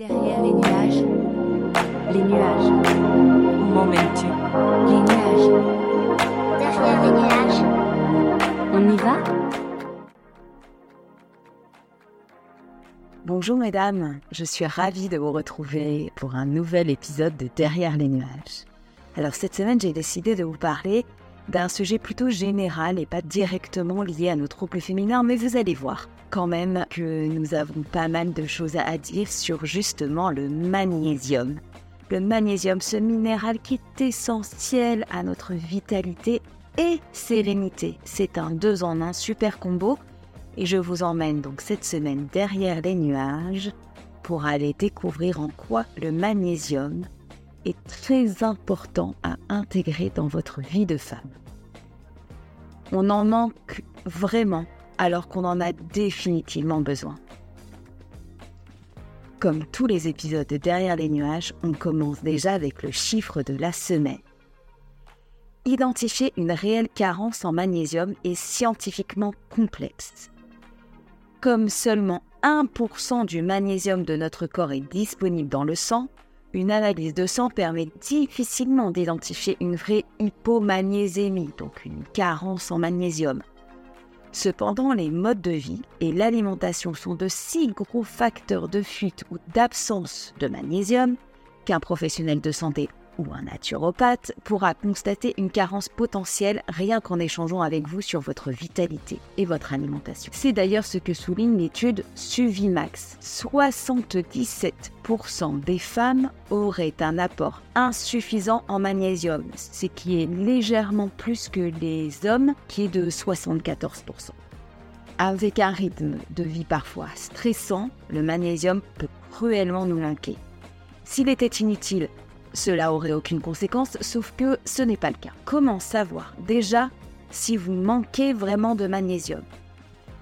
Derrière les nuages, les nuages, Où m'emmènes-tu les nuages. Derrière les nuages, On y va? Bonjour mesdames, je suis ravie de vous retrouver pour un nouvel épisode de Derrière les nuages. Alors cette semaine j'ai décidé de vous parler d'un sujet plutôt général et pas directement lié à nos troubles féminins, mais vous allez voir quand même que nous avons pas mal de choses à dire sur justement le magnésium. Le magnésium, ce minéral qui est essentiel à notre vitalité et sérénité. C'est un deux en un super combo et je vous emmène donc cette semaine derrière les nuages pour aller découvrir en quoi le magnésium est très important à intégrer dans votre vie de femme. On en manque vraiment alors qu'on en a définitivement besoin. Comme tous les épisodes de Derrière les nuages, on commence déjà avec le chiffre de la semaine. Identifier une réelle carence en magnésium est scientifiquement complexe. Comme seulement 1% du magnésium de notre corps est disponible dans le sang, une analyse de sang permet difficilement d'identifier une vraie hypomagnésémie, donc une carence en magnésium. Cependant, les modes de vie et l'alimentation sont de si gros facteurs de fuite ou d'absence de magnésium qu'un professionnel de santé ou un naturopathe pourra constater une carence potentielle rien qu'en échangeant avec vous sur votre vitalité et votre alimentation. C'est d'ailleurs ce que souligne l'étude Suvimax. 77% des femmes auraient un apport insuffisant en magnésium, ce qui est légèrement plus que les hommes, qui est de 74%. Avec un rythme de vie parfois stressant, le magnésium peut cruellement nous manquer. S'il était inutile, cela aurait aucune conséquence, sauf que ce n'est pas le cas. Comment savoir déjà si vous manquez vraiment de magnésium?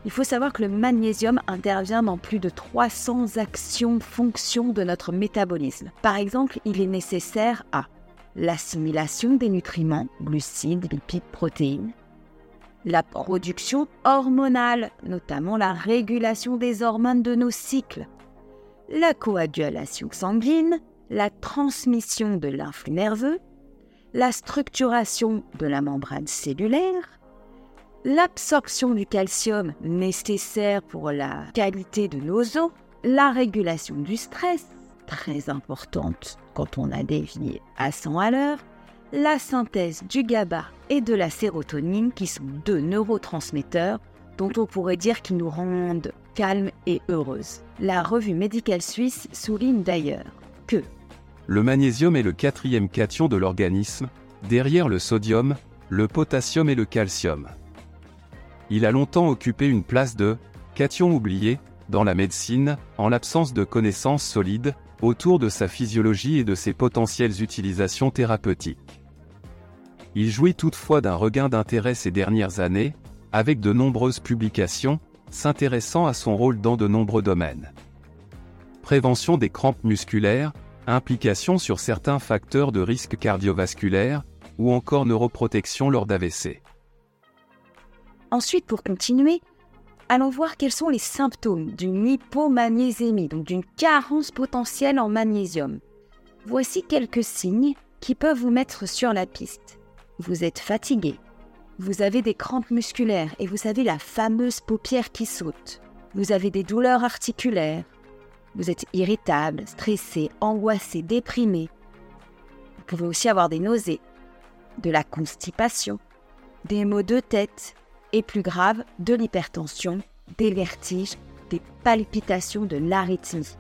Il faut savoir que le magnésium intervient dans plus de 300 actions, fonctions de notre métabolisme. Par exemple, il est nécessaire à l'assimilation des nutriments, glucides, lipides, protéines, la production hormonale, notamment la régulation des hormones de nos cycles, la coagulation sanguine, la transmission de l'influx nerveux, la structuration de la membrane cellulaire, l'absorption du calcium nécessaire pour la qualité de nos os, la régulation du stress, très importante quand on a des vies à 100 à l'heure, la synthèse du GABA et de la sérotonine qui sont deux neurotransmetteurs dont on pourrait dire qu'ils nous rendent calmes et heureuses. La revue médicale suisse souligne d'ailleurs que Le magnésium est le quatrième cation de l'organisme, derrière le sodium, le potassium et le calcium. Il a longtemps occupé une place de cation oublié dans la médecine, en l'absence de connaissances solides autour de sa physiologie et de ses potentielles utilisations thérapeutiques. Il jouit toutefois d'un regain d'intérêt ces dernières années, avec de nombreuses publications s'intéressant à son rôle dans de nombreux domaines. Prévention des crampes musculaires, implication sur certains facteurs de risque cardiovasculaire, ou encore neuroprotection lors d'AVC. Ensuite, pour continuer, allons voir quels sont les symptômes d'une hypomagnésémie, donc d'une carence potentielle en magnésium. Voici quelques signes qui peuvent vous mettre sur la piste. Vous êtes fatigué, vous avez des crampes musculaires et vous avez la fameuse paupière qui saute. Vous avez des douleurs articulaires. Vous êtes irritable, stressé, angoissé, déprimé. Vous pouvez aussi avoir des nausées, de la constipation, des maux de tête et plus grave, de l'hypertension, des vertiges, des palpitations, de l'arythmie.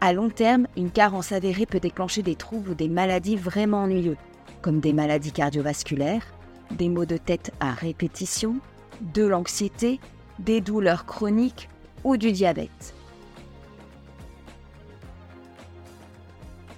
À long terme, une carence avérée peut déclencher des troubles ou des maladies vraiment ennuyeux, comme des maladies cardiovasculaires, des maux de tête à répétition, de l'anxiété, des douleurs chroniques ou du diabète.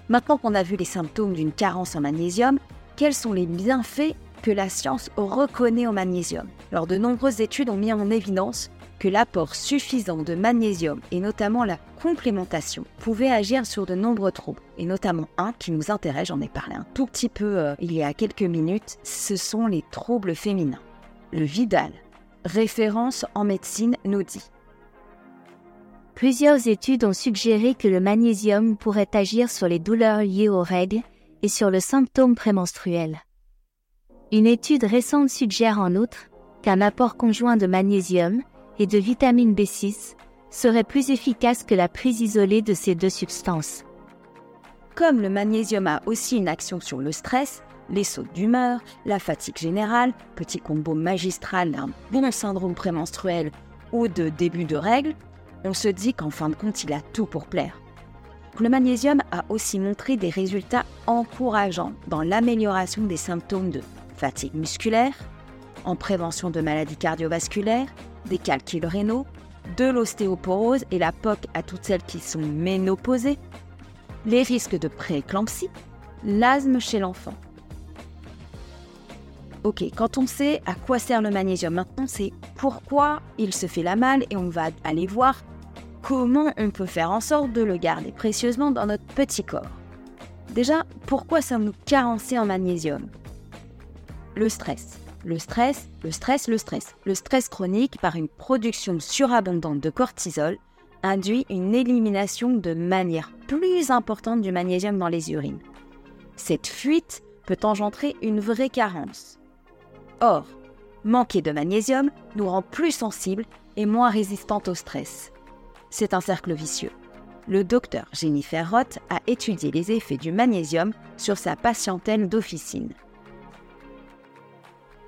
Maintenant qu'on a vu les symptômes d'une carence en magnésium, quels sont les bienfaits que la science reconnaît au magnésium Alors de nombreuses études ont mis en évidence que l'apport suffisant de magnésium et notamment la complémentation pouvait agir sur de nombreux troubles et notamment un qui nous intéresse, j'en ai parlé un tout petit peu euh, il y a quelques minutes, ce sont les troubles féminins. Le Vidal, référence en médecine, nous dit Plusieurs études ont suggéré que le magnésium pourrait agir sur les douleurs liées aux règles et sur le symptôme prémenstruel. Une étude récente suggère en outre qu'un apport conjoint de magnésium et de vitamine B6 serait plus efficace que la prise isolée de ces deux substances. Comme le magnésium a aussi une action sur le stress, les sautes d'humeur, la fatigue générale, petit combo magistral d'un bon syndrome prémenstruel ou de début de règles, on se dit qu'en fin de compte, il a tout pour plaire. Le magnésium a aussi montré des résultats encourageants dans l'amélioration des symptômes de fatigue musculaire, en prévention de maladies cardiovasculaires, des calculs rénaux, de l'ostéoporose et la POC à toutes celles qui sont ménopausées, les risques de prééclampsie, l'asthme chez l'enfant. Ok, quand on sait à quoi sert le magnésium, maintenant c'est pourquoi il se fait la malle et on va aller voir comment on peut faire en sorte de le garder précieusement dans notre petit corps. Déjà, pourquoi sommes-nous carencés en magnésium? Le stress. Le stress, le stress, le stress. Le stress chronique, par une production surabondante de cortisol, induit une élimination de manière plus importante du magnésium dans les urines. Cette fuite peut engendrer une vraie carence. Or, manquer de magnésium nous rend plus sensibles et moins résistantes au stress. C'est un cercle vicieux. Le docteur Jennifer Roth a étudié les effets du magnésium sur sa patientèle d'officine.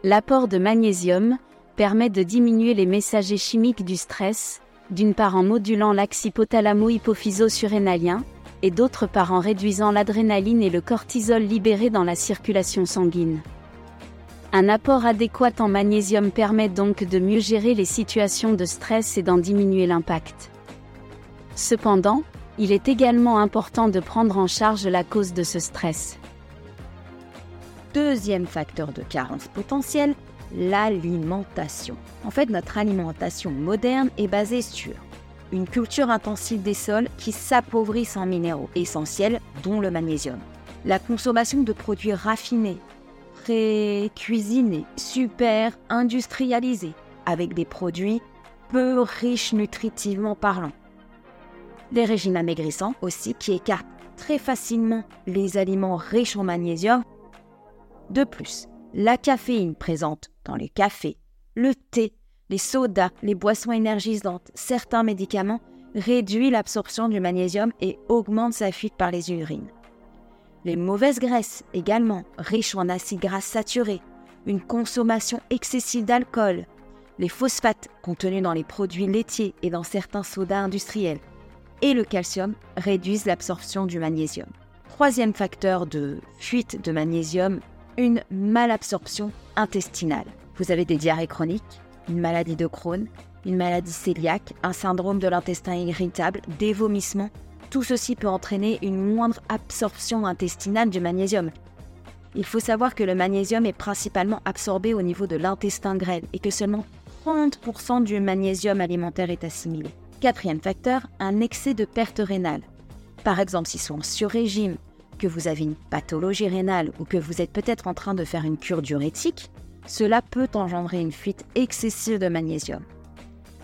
L'apport de magnésium permet de diminuer les messagers chimiques du stress, d'une part en modulant l'axe hypothalamo-hypophyso-surrénalien, et d'autre part en réduisant l'adrénaline et le cortisol libérés dans la circulation sanguine. Un apport adéquat en magnésium permet donc de mieux gérer les situations de stress et d'en diminuer l'impact. Cependant, il est également important de prendre en charge la cause de ce stress. Deuxième facteur de carence potentielle, l'alimentation. En fait, notre alimentation moderne est basée sur une culture intensive des sols qui s'appauvrissent en minéraux essentiels, dont le magnésium. La consommation de produits raffinés, pré-cuisinés, super industrialisés, avec des produits peu riches nutritivement parlant. Les régimes amaigrissants aussi qui écartent très facilement les aliments riches en magnésium. De plus, la caféine présente dans les cafés, le thé, les sodas, les boissons énergisantes, certains médicaments réduit l'absorption du magnésium et augmente sa fuite par les urines. Les mauvaises graisses également, riches en acides gras saturés, une consommation excessive d'alcool, les phosphates contenus dans les produits laitiers et dans certains sodas industriels, et le calcium réduisent l'absorption du magnésium. Troisième facteur de fuite de magnésium, une malabsorption intestinale. Vous avez des diarrhées chroniques, une maladie de Crohn, une maladie cœliaque, un syndrome de l'intestin irritable, des vomissements, tout ceci peut entraîner une moindre absorption intestinale du magnésium. Il faut savoir que le magnésium est principalement absorbé au niveau de l'intestin grêle et que seulement 30% du magnésium alimentaire est assimilé. Quatrième facteur, un excès de perte rénale. Par exemple, si sont en sur-régime, que vous avez une pathologie rénale ou que vous êtes peut-être en train de faire une cure diurétique, cela peut engendrer une fuite excessive de magnésium.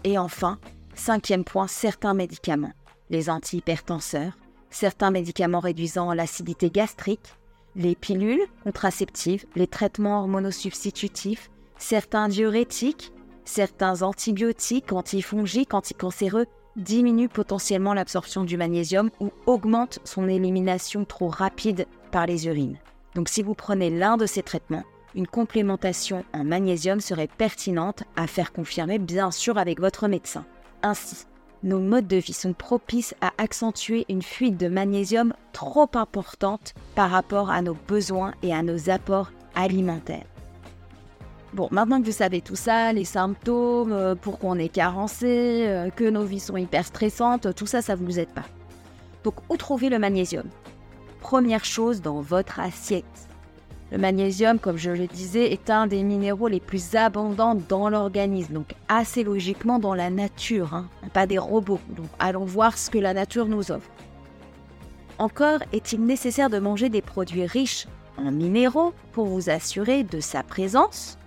Et enfin, cinquième point, certains médicaments les antihypertenseurs, certains médicaments réduisant l'acidité gastrique, les pilules contraceptives, les traitements hormonosubstitutifs, certains diurétiques, certains antibiotiques, antifongiques, anticancéreux diminuent potentiellement l'absorption du magnésium ou augmentent son élimination trop rapide par les urines. Donc si vous prenez l'un de ces traitements, une complémentation en magnésium serait pertinente à faire confirmer bien sûr avec votre médecin. Ainsi, nos modes de vie sont propices à accentuer une fuite de magnésium trop importante par rapport à nos besoins et à nos apports alimentaires. Bon, maintenant que vous savez tout ça, les symptômes, euh, pourquoi on est carencé, euh, que nos vies sont hyper stressantes, tout ça, ça ne vous aide pas. Donc, où trouver le magnésium? Première chose dans votre assiette. Le magnésium, comme je le disais, est un des minéraux les plus abondants dans l'organisme, donc assez logiquement dans la nature, hein, pas des robots. Donc allons voir ce que la nature nous offre. Encore est-il nécessaire de manger des produits riches en minéraux pour vous assurer de sa présence,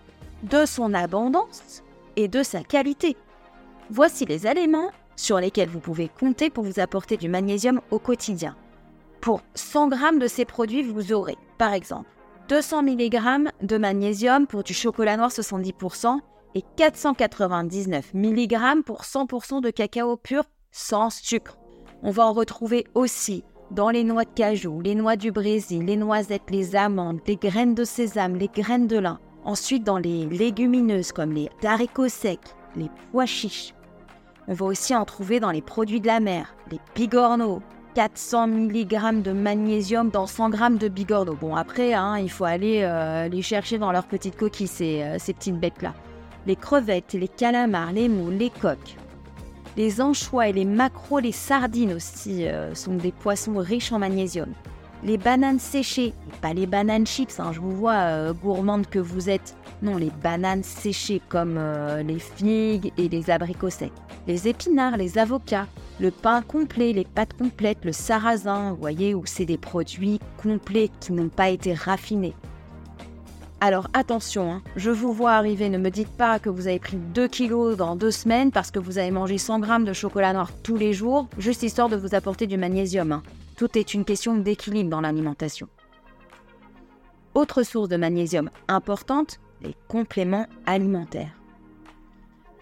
de son abondance et de sa qualité. Voici les éléments sur lesquels vous pouvez compter pour vous apporter du magnésium au quotidien. Pour 100 g de ces produits, vous aurez, par exemple, 200 mg de magnésium pour du chocolat noir 70% et 499 mg pour 100% de cacao pur sans sucre. On va en retrouver aussi dans les noix de cajou, les noix du Brésil, les noisettes, les amandes, les graines de sésame, les graines de lin. Ensuite, dans les légumineuses comme les haricots secs, les pois chiches. On va aussi en trouver dans les produits de la mer, les bigorneaux, 400 mg de magnésium dans 100 g de bigorneaux. Bon, après, hein, il faut aller euh, les chercher dans leurs petites coquilles, ces, euh, ces petites bêtes-là. Les crevettes, les calamars, les moules, les coques. Les anchois et les maquereaux, les sardines aussi euh, sont des poissons riches en magnésium. Les bananes séchées, pas les bananes chips, hein, je vous vois gourmande que vous êtes. Non, les bananes séchées comme les figues et les abricots secs. Les épinards, les avocats, le pain complet, les pâtes complètes, le sarrasin, vous voyez, où c'est des produits complets qui n'ont pas été raffinés. Alors attention, hein, je vous vois arriver, ne me dites pas que vous avez pris 2 kilos dans 2 semaines parce que vous avez mangé 100 grammes de chocolat noir tous les jours, juste histoire de vous apporter du magnésium. Hein. Tout est une question d'équilibre dans l'alimentation. Autre source de magnésium importante, les compléments alimentaires.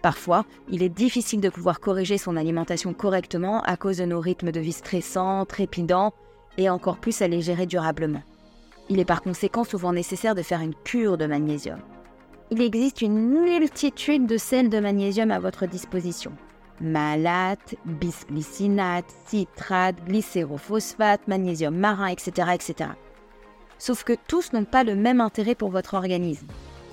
Parfois, il est difficile de pouvoir corriger son alimentation correctement à cause de nos rythmes de vie stressants, trépidants, et encore plus à les gérer durablement. Il est par conséquent souvent nécessaire de faire une cure de magnésium. Il existe une multitude de sels de magnésium à votre disposition. Malate, bisglycinate, citrate, glycérophosphate, magnésium marin, etc., etc. Sauf que tous n'ont pas le même intérêt pour votre organisme.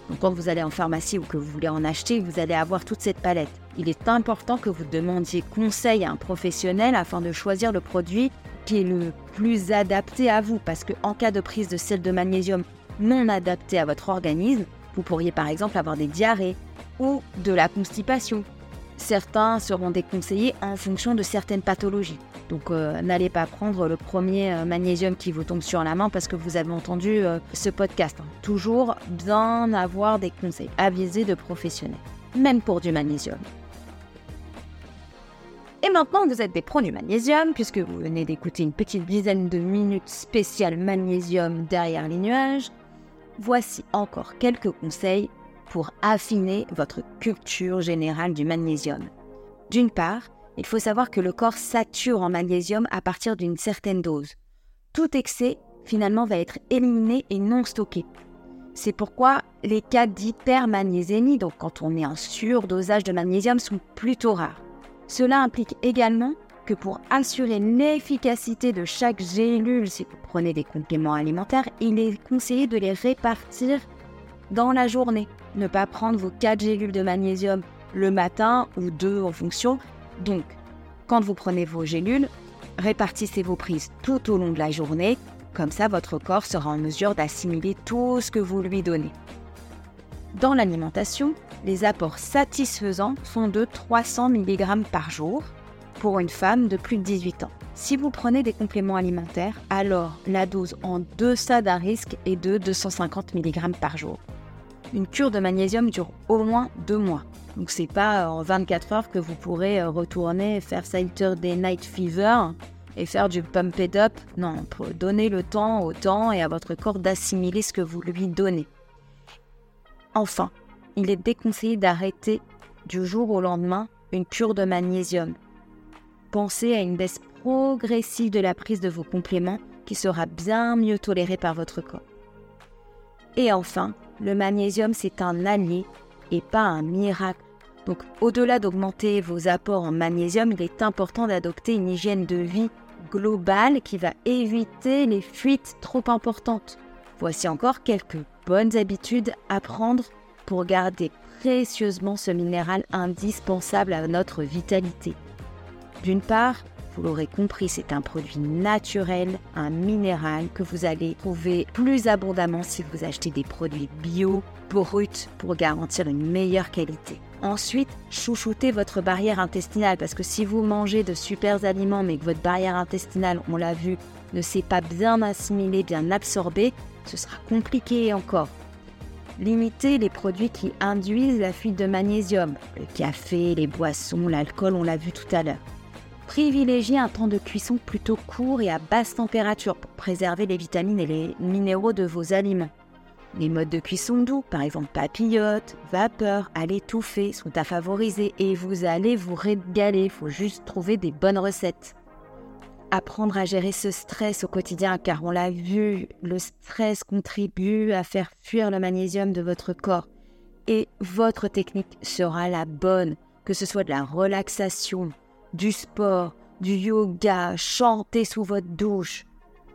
Donc quand vous allez en pharmacie ou que vous voulez en acheter, vous allez avoir toute cette palette. Il est important que vous demandiez conseil à un professionnel afin de choisir le produit qui est le plus adapté à vous. Parce qu'en cas de prise de sel de magnésium non adapté à votre organisme, vous pourriez par exemple avoir des diarrhées ou de la constipation. Certains seront déconseillés en fonction de certaines pathologies. Donc euh, n'allez pas prendre le premier euh, magnésium qui vous tombe sur la main parce que vous avez entendu euh, ce podcast. Hein. Toujours bien avoir des conseils avisés de professionnels, même pour du magnésium. Et maintenant vous êtes des pros du magnésium, puisque vous venez d'écouter une petite dizaine de minutes spéciales magnésium derrière les nuages, voici encore quelques conseils pour affiner votre culture générale du magnésium. D'une part, il faut savoir que le corps sature en magnésium à partir d'une certaine dose. Tout excès, finalement, va être éliminé et non stocké. C'est pourquoi les cas d'hypermagnésémie, donc quand on est en surdosage de magnésium, sont plutôt rares. Cela implique également que pour assurer l'efficacité de chaque gélule, si vous prenez des compléments alimentaires, il est conseillé de les répartir dans la journée. Ne pas prendre vos 4 gélules de magnésium le matin ou deux en fonction, donc, quand vous prenez vos gélules, répartissez vos prises tout au long de la journée, comme ça votre corps sera en mesure d'assimiler tout ce que vous lui donnez. Dans l'alimentation, les apports satisfaisants sont de 300 mg par jour pour une femme de plus de 18 ans. Si vous prenez des compléments alimentaires, alors la dose en deçà d'un risque est de 250 mg par jour. Une cure de magnésium dure au moins deux mois. Donc c'est pas en 24 heures que vous pourrez euh, retourner faire Saturday Night Fever et faire du pump it up. Non, pour donner le temps au temps et à votre corps d'assimiler ce que vous lui donnez. Enfin, il est déconseillé d'arrêter du jour au lendemain une cure de magnésium. Pensez à une baisse progressive de la prise de vos compléments qui sera bien mieux tolérée par votre corps. Et enfin, le magnésium, c'est un allié et pas un miracle donc au-delà d'augmenter vos apports en magnésium, il est important d'adopter une hygiène de vie globale qui va éviter les fuites trop importantes. Voici encore quelques bonnes habitudes à prendre pour garder précieusement ce minéral indispensable à notre vitalité. D'une part, vous l'aurez compris, c'est un produit naturel, un minéral que vous allez trouver plus abondamment si vous achetez des produits bio, bruts, pour garantir une meilleure qualité. Ensuite, chouchoutez votre barrière intestinale parce que si vous mangez de super aliments mais que votre barrière intestinale, on l'a vu, ne s'est pas bien assimilée, bien absorbée, ce sera compliqué encore. Limitez les produits qui induisent la fuite de magnésium, le café, les boissons, l'alcool, on l'a vu tout à l'heure. Privilégiez un temps de cuisson plutôt court et à basse température pour préserver les vitamines et les minéraux de vos aliments. Les modes de cuisson doux, par exemple papillote, vapeur, à l'étouffer, sont à favoriser et vous allez vous régaler. Il faut juste trouver des bonnes recettes. Apprendre à gérer ce stress au quotidien, car on l'a vu, le stress contribue à faire fuir le magnésium de votre corps. Et votre technique sera la bonne, que ce soit de la relaxation, du sport, du yoga, chanter sous votre douche.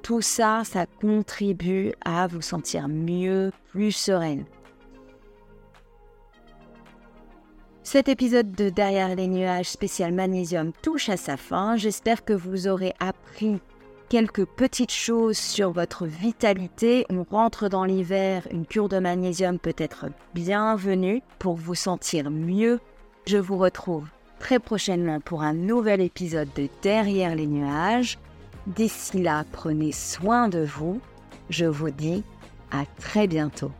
Tout ça, ça contribue à vous sentir mieux, plus sereine. Cet épisode de Derrière les nuages spécial magnésium touche à sa fin. J'espère que vous aurez appris quelques petites choses sur votre vitalité. On rentre dans l'hiver, une cure de magnésium peut être bienvenue pour vous sentir mieux. Je vous retrouve très prochainement pour un nouvel épisode de Derrière les nuages. D'ici là, prenez soin de vous. Je vous dis à très bientôt.